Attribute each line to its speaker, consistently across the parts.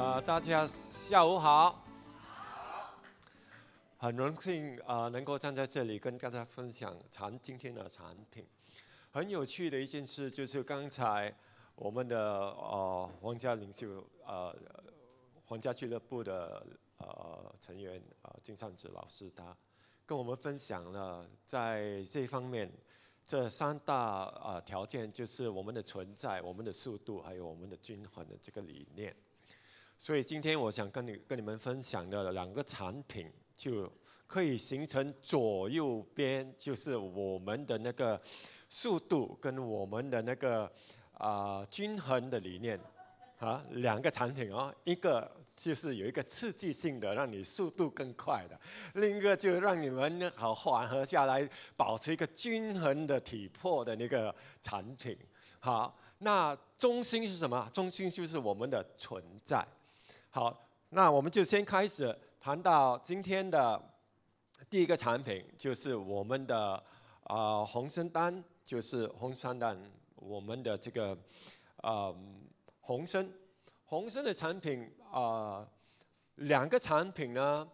Speaker 1: 呃，大家下午好。很荣幸啊、能够站在这里跟大家分享产今天的产品。很有趣的一件事就是刚才我们的呃皇家领袖呃皇家俱乐部的呃成员啊、金善子老师他跟我们分享了在这方面这三大啊、条件就是我们的存在、我们的速度还有我们的均衡的这个理念。所以今天我想跟你跟你们分享的两个产品。就可以形成左右边，就是我们的那个速度跟我们的那个啊、均衡的理念啊，两个产品哦，一个就是有一个刺激性的，让你速度更快的；另一个就让你们好缓和下来，保持一个均衡的体魄的那个产品。好，那中心是什么？中心就是我们的存在。好，那我们就先开始。谈到今天的第一个产品，就是我们的啊、红参丹，就是红参丹，我们的这个啊、红参，红参的产品啊、两个产品呢，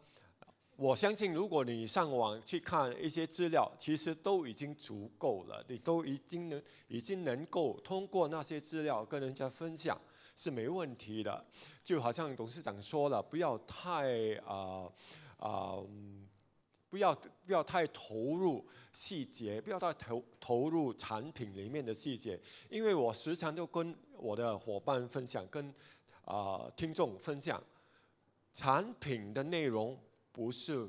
Speaker 1: 我相信如果你上网去看一些资料，其实都已经足够了，你都已经能已经能够通过那些资料跟人家分享。是没问题的，就好像董事长说了，不要太啊啊、呃呃，不要不要太投入细节，不要太投投入产品里面的细节，因为我时常就跟我的伙伴分享，跟啊、听众分享，产品的内容不是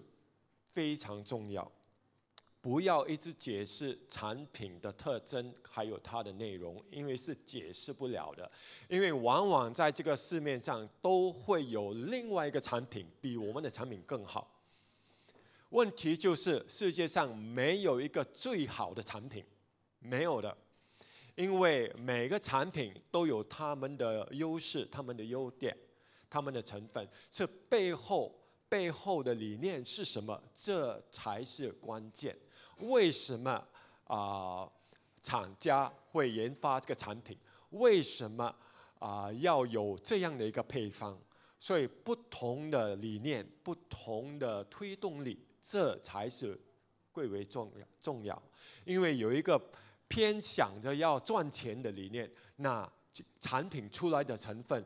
Speaker 1: 非常重要。不要一直解释产品的特征，还有它的内容，因为是解释不了的。因为往往在这个市面上都会有另外一个产品比我们的产品更好。问题就是世界上没有一个最好的产品，没有的。因为每个产品都有他们的优势、他们的优点、他们的成分，这背后背后的理念是什么？这才是关键。为什么啊、厂家会研发这个产品？为什么啊、要有这样的一个配方？所以不同的理念、不同的推动力，这才是贵为重要重要。因为有一个偏想着要赚钱的理念，那产品出来的成分，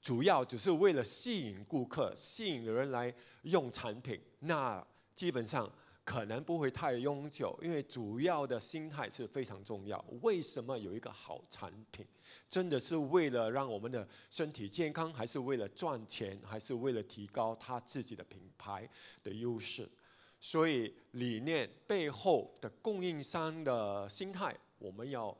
Speaker 1: 主要只是为了吸引顾客、吸引人来用产品，那基本上。可能不会太永久，因为主要的心态是非常重要。为什么有一个好产品？真的是为了让我们的身体健康，还是为了赚钱，还是为了提高他自己的品牌的优势？所以理念背后的供应商的心态，我们要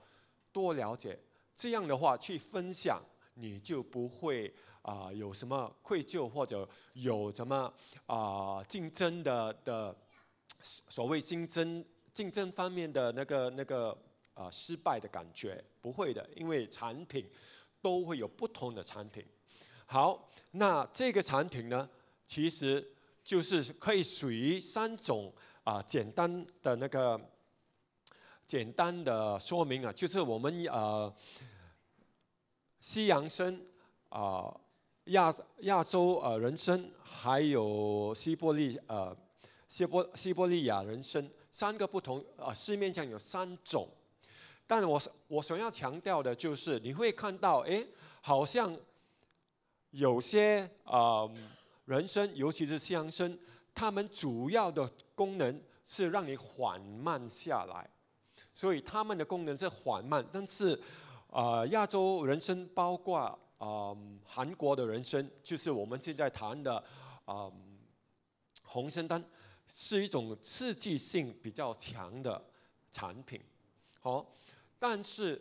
Speaker 1: 多了解。这样的话去分享，你就不会啊、有什么愧疚，或者有什么啊、竞争的的。所谓竞争竞争方面的那个那个啊、失败的感觉不会的，因为产品都会有不同的产品。好，那这个产品呢，其实就是可以属于三种啊、简单的那个简单的说明啊，就是我们呃西洋参啊亚亚洲呃人参还有西伯利呃。西伯西伯利亚人参三个不同啊，市面上有三种，但我我想要强调的就是，你会看到，哎，好像有些啊、人参，尤其是西洋参，它们主要的功能是让你缓慢下来，所以它们的功能是缓慢。但是啊、呃，亚洲人参包括啊、韩国的人参，就是我们现在谈的啊、红参丹。是一种刺激性比较强的产品，好，但是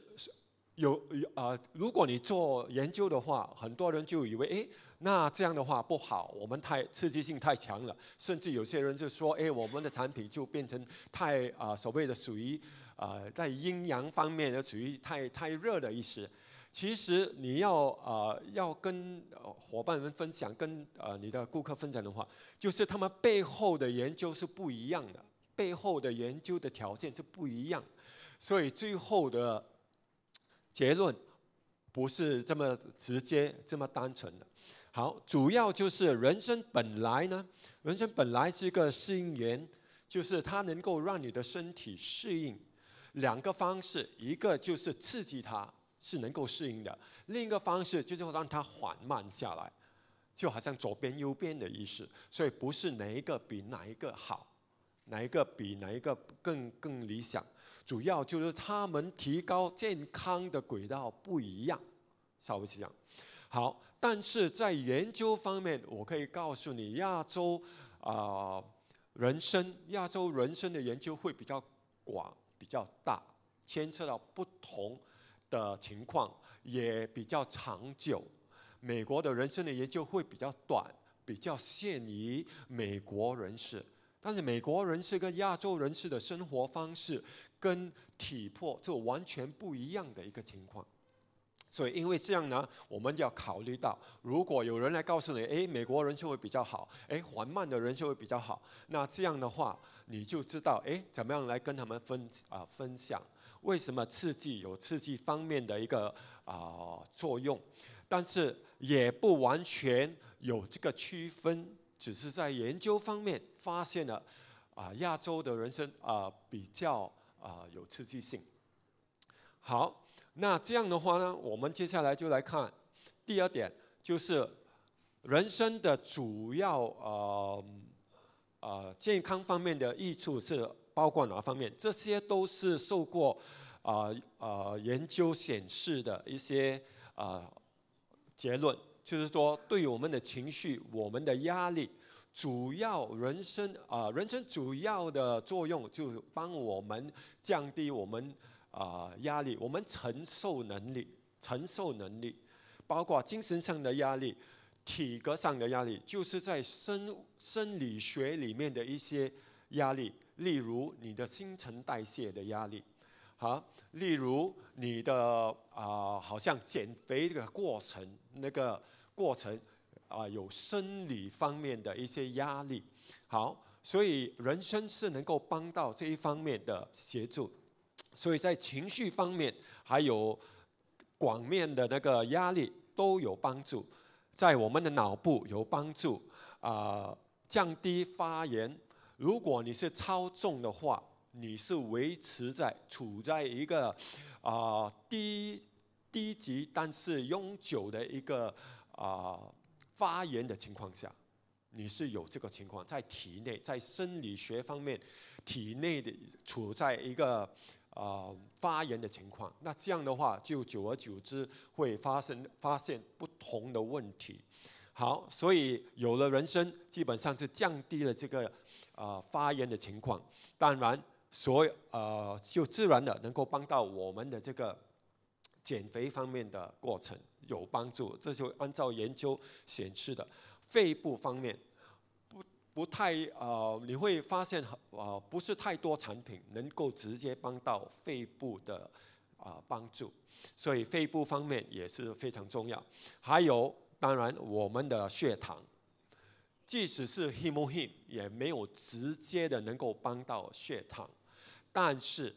Speaker 1: 有啊、如果你做研究的话，很多人就以为，哎，那这样的话不好，我们太刺激性太强了，甚至有些人就说，哎，我们的产品就变成太啊、所谓的属于啊、在阴阳方面的属于太太热的意思。其实你要、呃、要跟伙伴们分享，跟、呃、你的顾客分享的话，就是他们背后的研究是不一样的，背后的研究的条件是不一样，所以最后的结论不是这么直接、这么单纯的。好，主要就是人生本来呢，人生本来是一个适应原，就是它能够让你的身体适应。两个方式，一个就是刺激它，是能够适应的；另一个方式就是让它缓慢下来，就好像左边右边的意思。所以不是哪一个比哪一个好，哪一个比哪一个更更理想，主要就是他们提高健康的轨道不一样，稍微是这样。好。但是在研究方面，我可以告诉你，亚洲啊、人参，亚洲人参的研究会比较广、比较大，牵涉到不同的情况，也比较长久。美国的人生的研究会比较短，比较限于美国人士。但是美国人士跟亚洲人士的生活方式跟体魄就完全不一样的一个情况。所以，因为这样呢，我们要考虑到，如果有人来告诉你，哎，美国人就会比较好，哎，缓慢的人就会比较好，那这样的话，你就知道，哎，怎么样来跟他们分啊、分享？为什么刺激有刺激方面的一个啊、作用？但是也不完全有这个区分，只是在研究方面发现了啊、亚洲的人参啊、比较啊、有刺激性。好。那这样的话呢，我们接下来就来看第二点，就是人参的主要呃呃健康方面的益处是包括哪方面？这些都是受过啊呃，呃研究显示的一些啊、结论，就是说对我们的情绪、我们的压力，主要人参啊、人参主要的作用就是帮我们降低我们。啊，压力，我们承受能力，承受能力，包括精神上的压力、体格上的压力，就是在生生理学里面的一些压力，例如你的新陈代谢的压力，好，例如你的啊、好像减肥这个过程，那个过程啊、有生理方面的一些压力，好，所以人参是能够帮到这一方面的协助。所以在情绪方面，还有广面的那个压力都有帮助，在我们的脑部有帮助，啊、降低发炎。如果你是超重的话，你是维持在处在一个啊、低低级但是永久的一个啊、发炎的情况下，你是有这个情况在体内，在生理学方面，体内的处在一个。啊、发炎的情况，那这样的话，就久而久之会发生发现不同的问题。好，所以有了人参，基本上是降低了这个啊、发炎的情况。当然，所呃就自然的能够帮到我们的这个减肥方面的过程有帮助。这就按照研究显示的，肺部方面。不不太呃，你会发现呃，不是太多产品能够直接帮到肺部的啊、帮助，所以肺部方面也是非常重要。还有，当然我们的血糖，即使是 HemoHim 也没有直接的能够帮到血糖，但是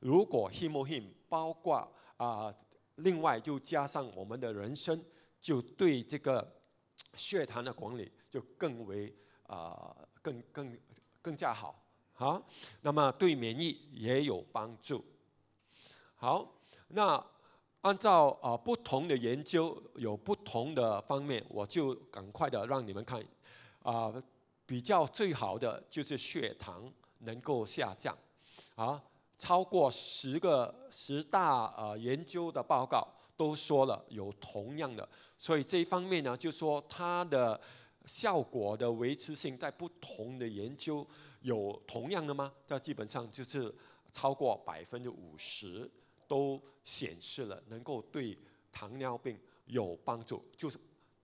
Speaker 1: 如果 HemoHim 包括啊、另外就加上我们的人参，就对这个血糖的管理就更为。啊、更更更加好，好，那么对免疫也有帮助。好，那按照啊、不同的研究有不同的方面，我就赶快的让你们看，啊、比较最好的就是血糖能够下降，啊，超过十个十大啊、呃、研究的报告都说了有同样的，所以这一方面呢，就说它的。效果的维持性在不同的研究有同样的吗？这基本上就是超过百分之五十都显示了能够对糖尿病有帮助，就是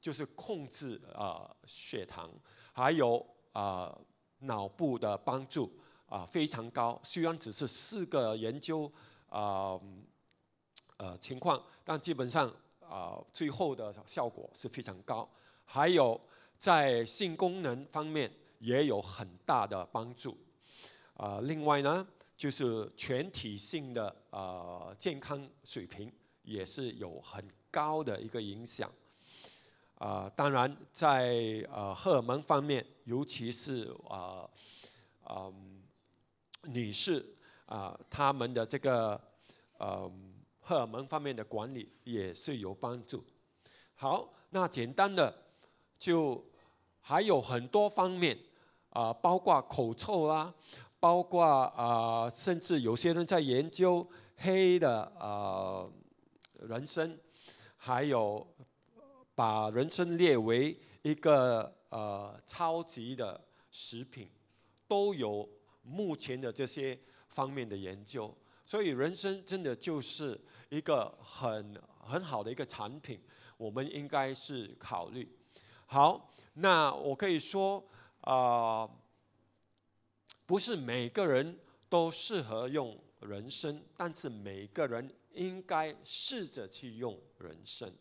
Speaker 1: 就是控制啊、血糖，还有啊、脑部的帮助啊、非常高。虽然只是四个研究啊呃，情况，但基本上啊、最后的效果是非常高，还有。在性功能方面也有很大的帮助，啊，另外呢，就是全体性的啊健康水平也是有很高的一个影响。啊、当然在呃荷尔蒙方面，尤其是啊，嗯、女士啊，她、们的这个呃荷尔蒙方面的管理也是有帮助。好，那简单的就还有很多方面啊、包括口臭啦，包括啊、甚至有些人在研究黑的啊、人参，还有。把人参列为一个呃超级的食品，都有目前的这些方面的研究，所以人参真的就是一个很很好的一个产品，我们应该是考虑。好，那我可以说啊、不是每个人都适合用人参，但是每个人应该试着去用人参。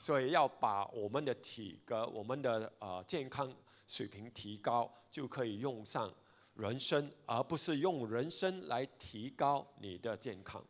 Speaker 1: 所以要把我们的体格、我们的呃健康水平提高，就可以用上人参，而不是用人参来提高你的健康。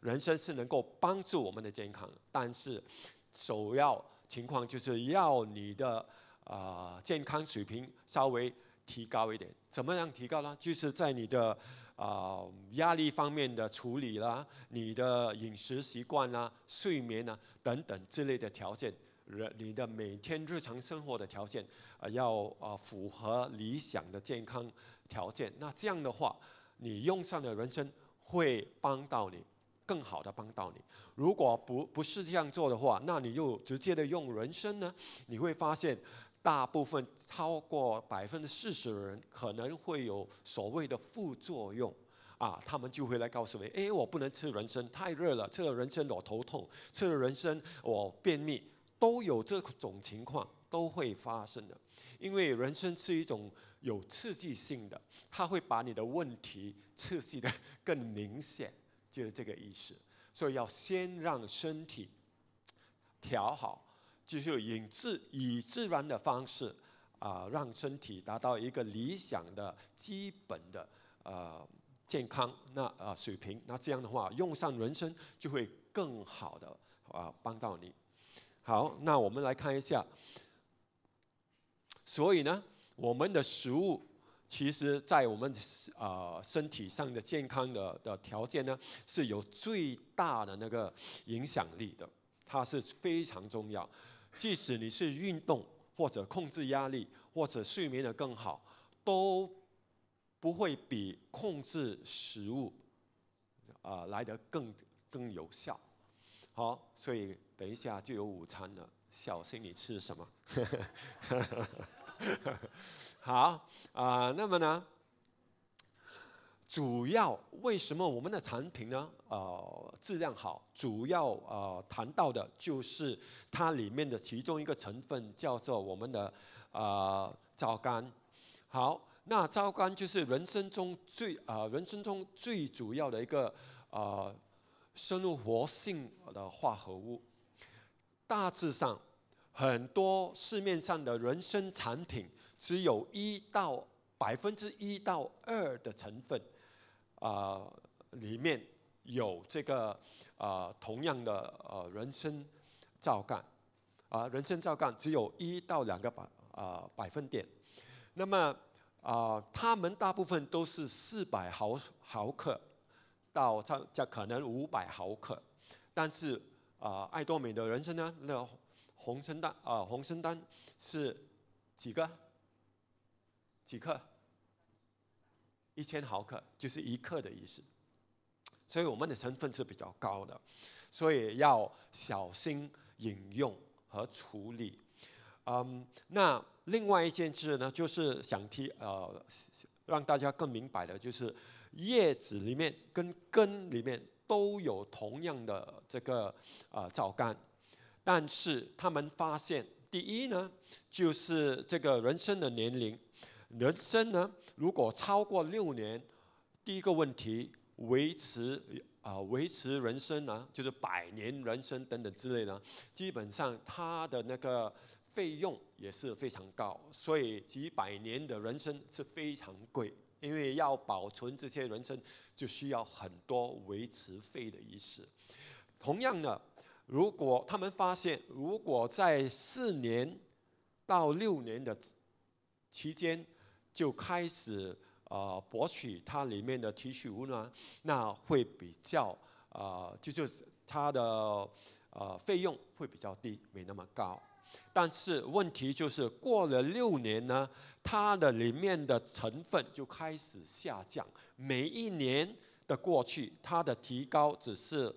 Speaker 1: 人参是能够帮助我们的健康，但是首要情况就是要你的啊、呃、健康水平稍微提高一点。怎么样提高呢？就是在你的。啊，压力方面的处理啦，你的饮食习惯啦、睡眠啊等等之类的条件，人你的每天日常生活的条件啊，要啊符合理想的健康条件。那这样的话，你用上的人参会帮到你，更好的帮到你。如果不不是这样做的话，那你又直接的用人参呢？你会发现。大部分超过百分之四十的人可能会有所谓的副作用啊，他们就会来告诉你：哎，我不能吃人参，太热了；吃了人参我头痛，吃了人参我便秘，都有这种情况都会发生的。因为人参是一种有刺激性的，它会把你的问题刺激的更明显，就是这个意思。所以要先让身体调好。就是以自以自然的方式啊、让身体达到一个理想的基本的呃健康那啊、水平。那这样的话，用上人参就会更好的啊、帮到你。好，那我们来看一下。所以呢，我们的食物其实在我们啊、呃、身体上的健康的的条件呢，是有最大的那个影响力的，它是非常重要。即使你是运动或者控制压力或者睡眠的更好，都不会比控制食物啊、来得更更有效。好，所以等一下就有午餐了，小心你吃什么。好啊、那么呢？主要为什么我们的产品呢？呃，质量好，主要呃谈到的就是它里面的其中一个成分叫做我们的呃皂苷。好，那皂苷就是人参中最、呃、人参中最主要的一个呃生物活性的化合物。大致上，很多市面上的人参产品只有一到百分之一到二的成分。啊、里面有这个啊、同样的呃人参皂苷啊、人参皂苷只有一到两个百啊、百分点。那么啊、呃，它们大部分都是四百毫毫克到这可能五百毫克，但是啊、爱多美的人参呢，那红参丹啊，红参丹是几个？几克？一千毫克就是一克的意思，所以我们的成分是比较高的，所以要小心饮用和处理。嗯，那另外一件事呢，就是想提呃，让大家更明白的，就是叶子里面跟根里面都有同样的这个啊皂苷，但是他们发现，第一呢，就是这个人参的年龄，人生呢。如果超过六年，第一个问题维持啊、维持人生呢，就是百年人生等等之类的，基本上它的那个费用也是非常高，所以几百年的人参是非常贵，因为要保存这些人参就需要很多维持费的意思。同样的，如果他们发现，如果在四年到六年的期间就开始呃博取它里面的提取物呢，那会比较呃就就是它的呃费用会比较低，没那么高。但是问题就是过了六年呢，它的里面的成分就开始下降，每一年的过去，它的提高只是。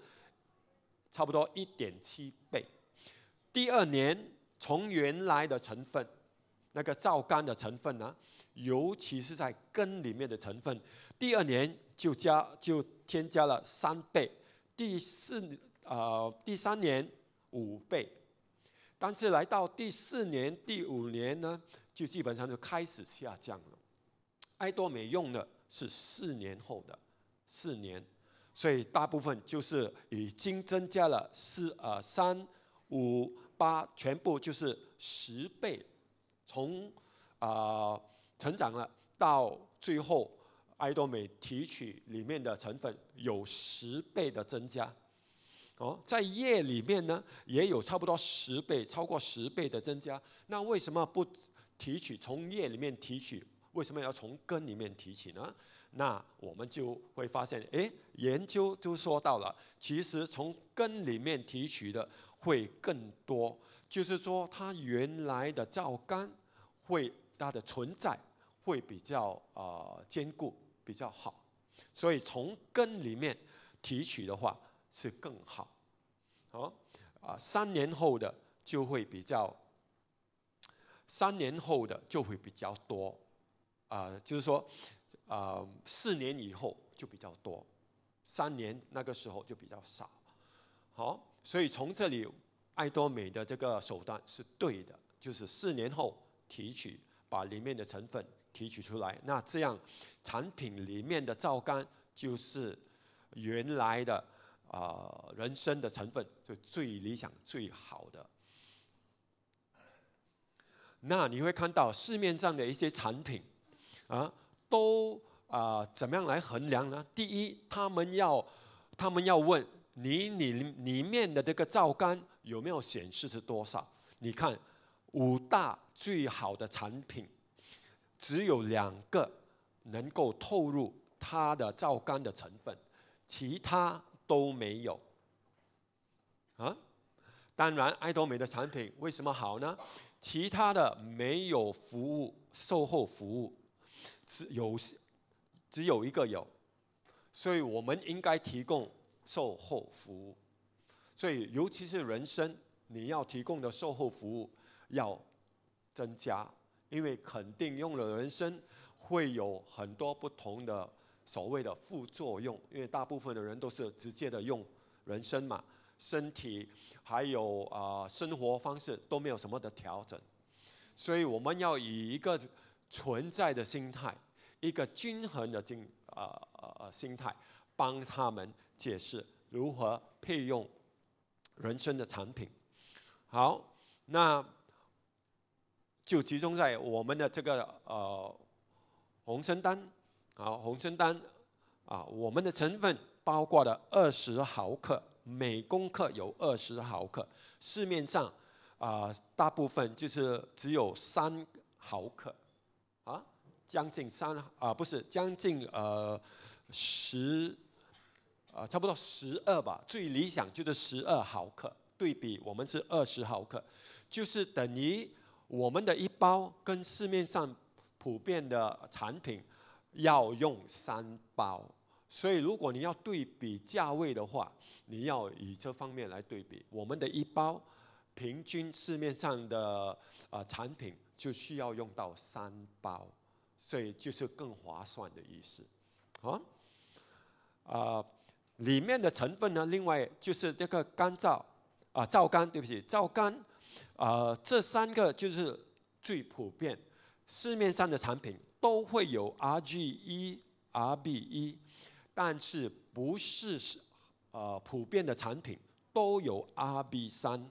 Speaker 1: 差不多一点七倍。第二年，从原来的成分，那个皂苷的成分呢，尤其是在根里面的成分，第二年就加就添加了三倍，第四呃第三年五倍，但是来到第四年、第五年呢，就基本上就开始下降了。爱多美用的是四年后的四年。所以大部分就是已经增加了四呃三五八，全部就是十倍，从啊、成长了到最后，爱多美提取里面的成分有十倍的增加。哦，在叶里面呢也有差不多十倍，超过十倍的增加。那为什么不提取从叶里面提取？为什么要从根里面提取呢？那我们就会发现，诶，研究就说到了，其实从根里面提取的会更多，就是说它原来的皂苷会它的存在会比较呃坚固比较好，所以从根里面提取的话是更好，好啊，三年后的就会比较，三年后的就会比较多，啊，就是说。啊、四年以后就比较多，三年那个时候就比较少。好，所以从这里，爱多美的这个手段是对的，就是四年后提取，把里面的成分提取出来，那这样产品里面的皂苷就是原来的啊、人参的成分，就最理想最好的。那你会看到市面上的一些产品啊。都啊、怎么样来衡量呢？第一，他们要，他们要问你，你里面的这个皂苷有没有显示是多少？你看，五大最好的产品，只有两个能够透露它的皂苷的成分，其他都没有。啊，当然，爱多美的产品为什么好呢？其他的没有服务，售后服务。只有只有一个有，所以我们应该提供售后服务。所以尤其是人参，你要提供的售后服务要增加，因为肯定用了人参会有很多不同的所谓的副作用，因为大部分的人都是直接的用人参嘛，身体还有啊、生活方式都没有什么的调整，所以我们要以一个。存在的心态，一个均衡的心啊啊心态，帮他们解释如何配用人参的产品。好，那就集中在我们的这个呃红参丹啊，红参丹啊，我们的成分包括了二十毫克，每公克有二十毫克，市面上啊、大部分就是只有三毫克。啊，将近三啊，不是将近呃十啊，差不多十二吧。最理想就是十二毫克，对比我们是二十毫克，就是等于我们的一包跟市面上普遍的产品要用三包。所以如果你要对比价位的话，你要以这方面来对比。我们的一包平均市面上的啊产品。就需要用到三包，所以就是更划算的意思，啊，啊，里面的成分呢，另外就是这个干燥啊，皂苷，对不起，皂苷，呃，这三个就是最普遍，市面上的产品都会有 RGE、RBE，但是不是呃普遍的产品都有 RB 三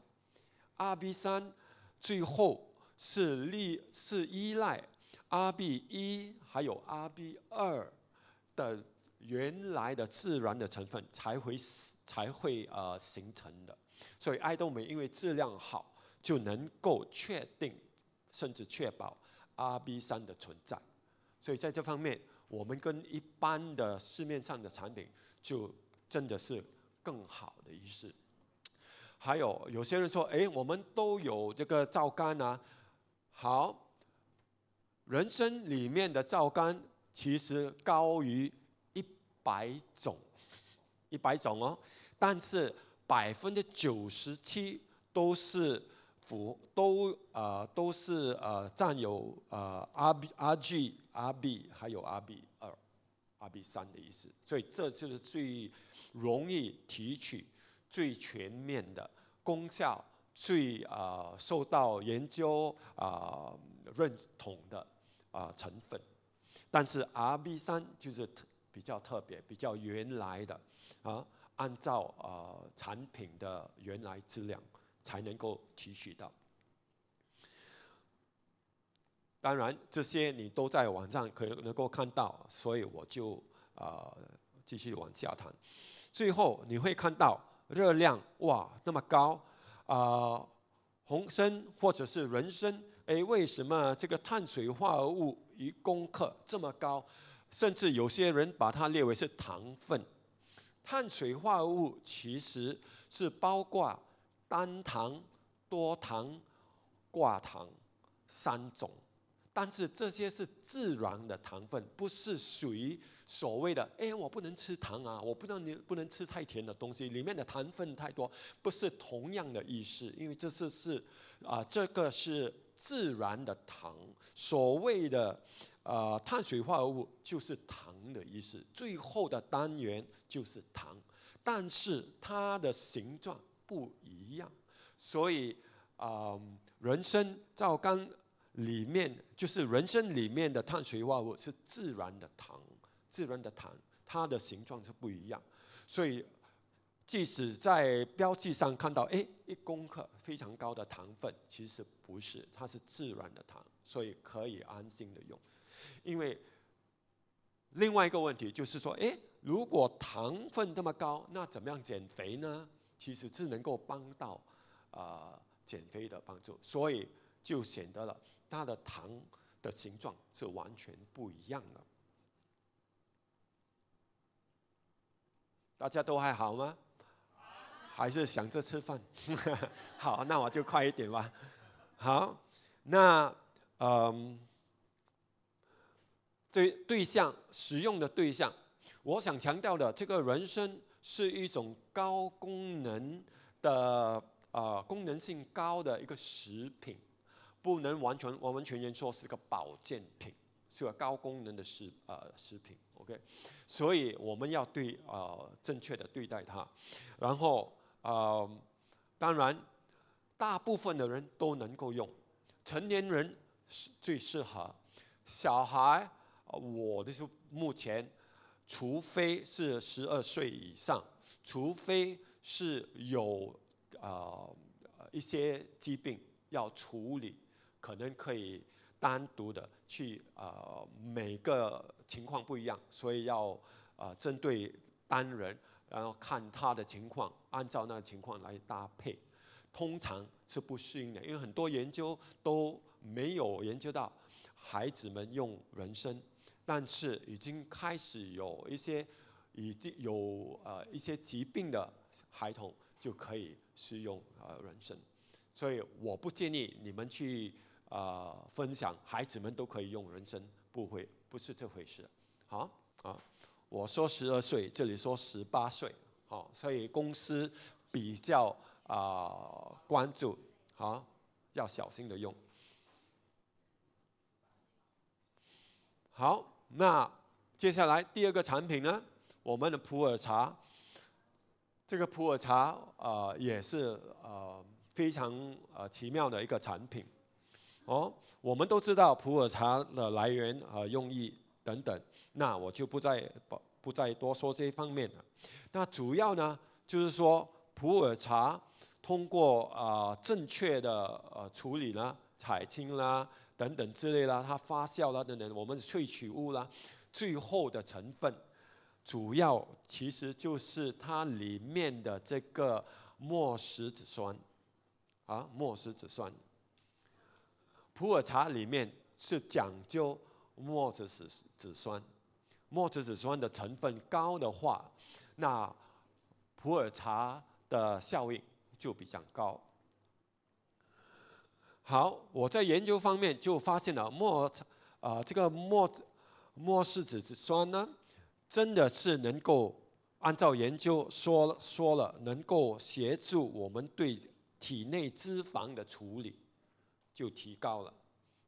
Speaker 1: ，RB 三最后。是利是依赖 RB 一还有 RB 二的原来的自然的成分才会才会呃形成的。所以爱多美因为质量好，就能够确定甚至确保 Rb 三的存在。所以在这方面，我们跟一般的市面上的产品就真的是更好的意思。还有有些人说，哎，我们都有这个皂苷啊。好，人参里面的皂苷其实高于一百种，一百种哦。但是百分之九十七都是符都啊、都是呃占有呃 RB RG RB 还有 RB 二 RB 三的意思。所以这就是最容易提取。最全面的功效，最啊、受到研究啊、认同的啊、成分，但是 RB 三就是比较特别、比较原来的啊，按照啊、产品的原来质量才能够提取到。当然，这些你都在网上可能能够看到，所以我就啊、继续往下谈。最后你会看到。热量哇那么高啊、红参或者是人参，哎，为什么这个碳水化合物一公克这么高？甚至有些人把它列为是糖分。碳水化合物其实是包括单糖、多糖、寡糖三种。但是这些是自然的糖分，不是属于所谓的“哎，我不能吃糖啊，我不能你不能吃太甜的东西”，里面的糖分太多，不是同样的意思。因为这是是啊，这个是自然的糖。所谓的啊、碳水化合物就是糖的意思，最后的单元就是糖，但是它的形状不一样。所以啊、人参、皂苷。里面就是人参里面的碳水化合物是自然的糖，自然的糖，它的形状是不一样，所以即使在标记上看到，哎，一公克非常高的糖分，其实不是，它是自然的糖，所以可以安心的用。因为另外一个问题就是说，哎，如果糖分这么高，那怎么样减肥呢？其实是能够帮到啊、呃、减肥的帮助，所以就显得了。它的糖的形状是完全不一样的。大家都还好吗？还是想着吃饭？好，那我就快一点吧。好，那嗯，对对象使用的对象，我想强调的，这个人参是一种高功能的呃功能性高的一个食品。不能完全完完全全说是个保健品，是个高功能的食呃食品，OK，所以我们要对呃正确的对待它，然后呃当然大部分的人都能够用，成年人是最适合，小孩我的是目前，除非是十二岁以上，除非是有呃一些疾病要处理。可能可以单独的去呃每个情况不一样，所以要呃针对单人，然后看他的情况，按照那个情况来搭配。通常是不适应的，因为很多研究都没有研究到孩子们用人参，但是已经开始有一些已经有呃一些疾病的孩童就可以使用呃人参，所以我不建议你们去。呃，分享孩子们都可以用人参，不会不是这回事。好啊，我说十二岁，这里说十八岁，好，所以公司比较啊、关注，好，要小心的用。好，那接下来第二个产品呢，我们的普洱茶，这个普洱茶啊、也是啊、呃、非常啊、呃、奇妙的一个产品。哦，我们都知道普洱茶的来源和用意等等，那我就不再不不再多说这一方面了。那主要呢，就是说普洱茶通过啊、正确的呃处理呢，采青啦等等之类啦，它发酵啦等等，我们萃取物啦，最后的成分主要其实就是它里面的这个末石子酸，啊，末石子酸。普洱茶里面是讲究末石子酸，末石子酸的成分高的话，那普洱茶的效应就比较高。好，我在研究方面就发现了末啊、这个末末石子酸呢，真的是能够按照研究说说了，能够协助我们对体内脂肪的处理。就提高了，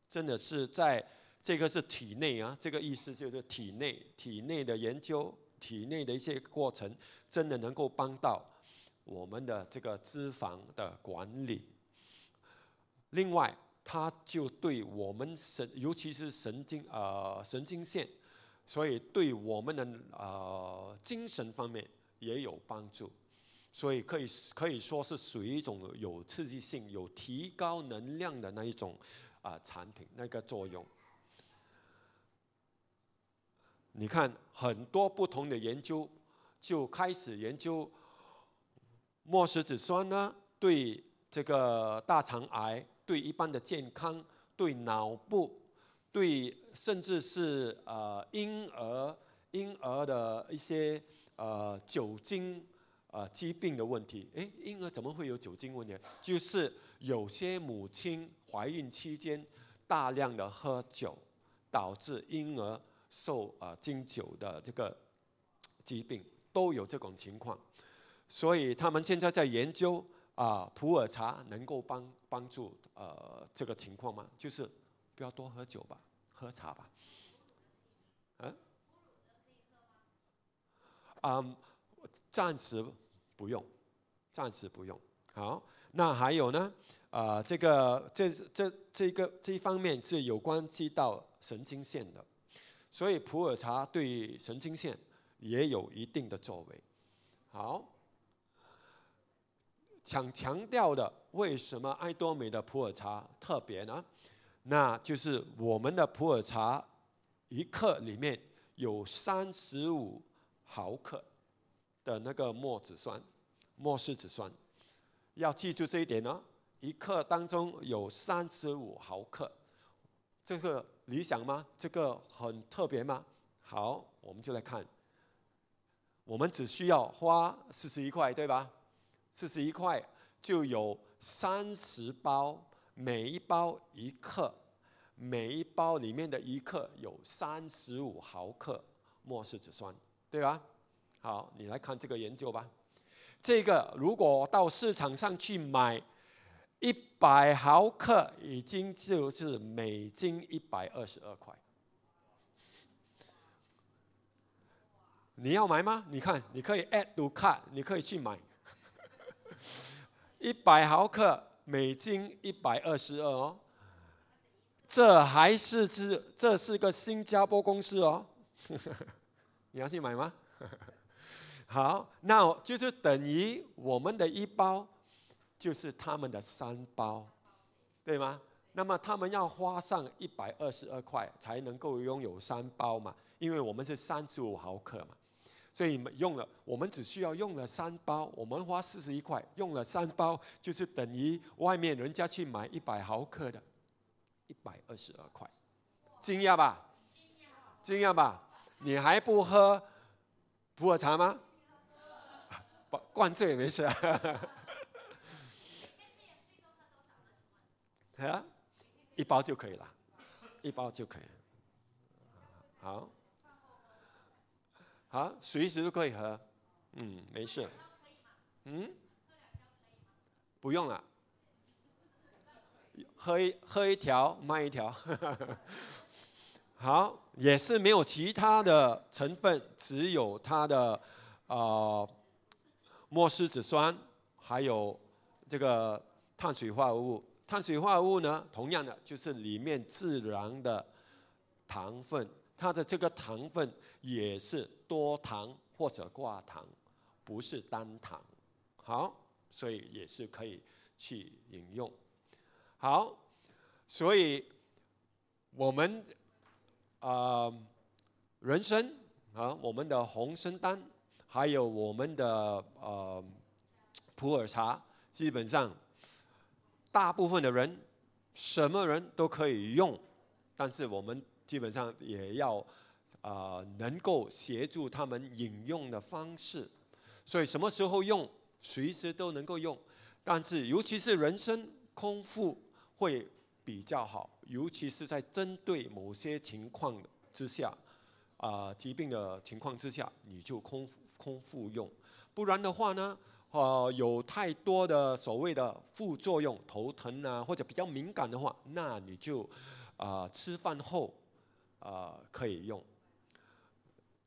Speaker 1: 真的是在这个是体内啊，这个意思就是体内体内的研究，体内的一些过程，真的能够帮到我们的这个脂肪的管理。另外，它就对我们神，尤其是神经呃神经线，所以对我们的呃精神方面也有帮助。所以可以可以说是属于一种有刺激性、有提高能量的那一种啊、产品，那个作用。你看很多不同的研究就开始研究末石子酸呢，对这个大肠癌、对一般的健康、对脑部、对甚至是呃婴儿婴儿的一些呃酒精。呃，疾病的问题，诶，婴儿怎么会有酒精问题？就是有些母亲怀孕期间大量的喝酒，导致婴儿受呃经久的这个疾病，都有这种情况。所以他们现在在研究啊、普洱茶能够帮帮助呃这个情况吗？就是不要多喝酒吧，喝茶吧。嗯？嗯。暂时不用，暂时不用。好，那还有呢？啊、这个这这这个这一方面是有关系到神经线的，所以普洱茶对神经线也有一定的作为。好，想强调的，为什么爱多美的普洱茶特别呢？那就是我们的普洱茶一克里面有三十五毫克。的那个末子酸，末石子酸，要记住这一点呢。一克当中有三十五毫克，这个理想吗？这个很特别吗？好，我们就来看。我们只需要花四十一块，对吧？四十一块就有三十包，每一包一克，每一包里面的一克有三十五毫克末石子酸，对吧？好，你来看这个研究吧。这个如果到市场上去买一百毫克，已经就是美金一百二十二块。你要买吗？你看，你可以 add to cart，你可以去买。一百毫克每斤一百二十二哦，这还是是这是个新加坡公司哦。你要去买吗？好，那就是等于我们的一包，就是他们的三包，对吗？那么他们要花上一百二十二块才能够拥有三包嘛，因为我们是三十五毫克嘛，所以用了，我们只需要用了三包，我们花四十一块，用了三包，就是等于外面人家去买一百毫克的，一百二十二块，惊讶吧？惊讶吧？你还不喝普洱茶吗？灌醉也没事啊，啊，一包就可以了，一包就可以。好，好，随时都可以喝，嗯，没事。嗯，不用了，喝一喝一条卖一条。好，也是没有其他的成分，只有它的啊。呃末石子酸，还有这个碳水化合物。碳水化合物呢，同样的就是里面自然的糖分，它的这个糖分也是多糖或者寡糖，不是单糖。好，所以也是可以去饮用。好，所以我们啊、呃，人参啊，我们的红参丹，还有我们的呃普洱茶，基本上大部分的人什么人都可以用，但是我们基本上也要啊、能够协助他们饮用的方式，所以什么时候用，随时都能够用，但是尤其是人参空腹会比较好，尤其是在针对某些情况之下。啊、疾病的情况之下，你就空空腹用，不然的话呢，呃，有太多的所谓的副作用，头疼啊，或者比较敏感的话，那你就啊、吃饭后啊、可以用。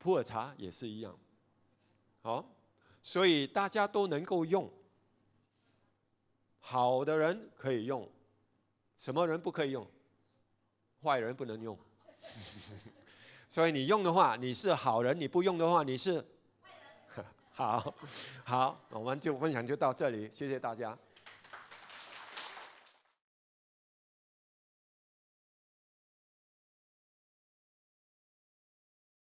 Speaker 1: 普洱茶也是一样，好，所以大家都能够用，好的人可以用，什么人不可以用？坏人不能用。所以你用的话，你是好人；你不用的话，你是坏人。好，好，我们就分享就到这里，谢谢大家。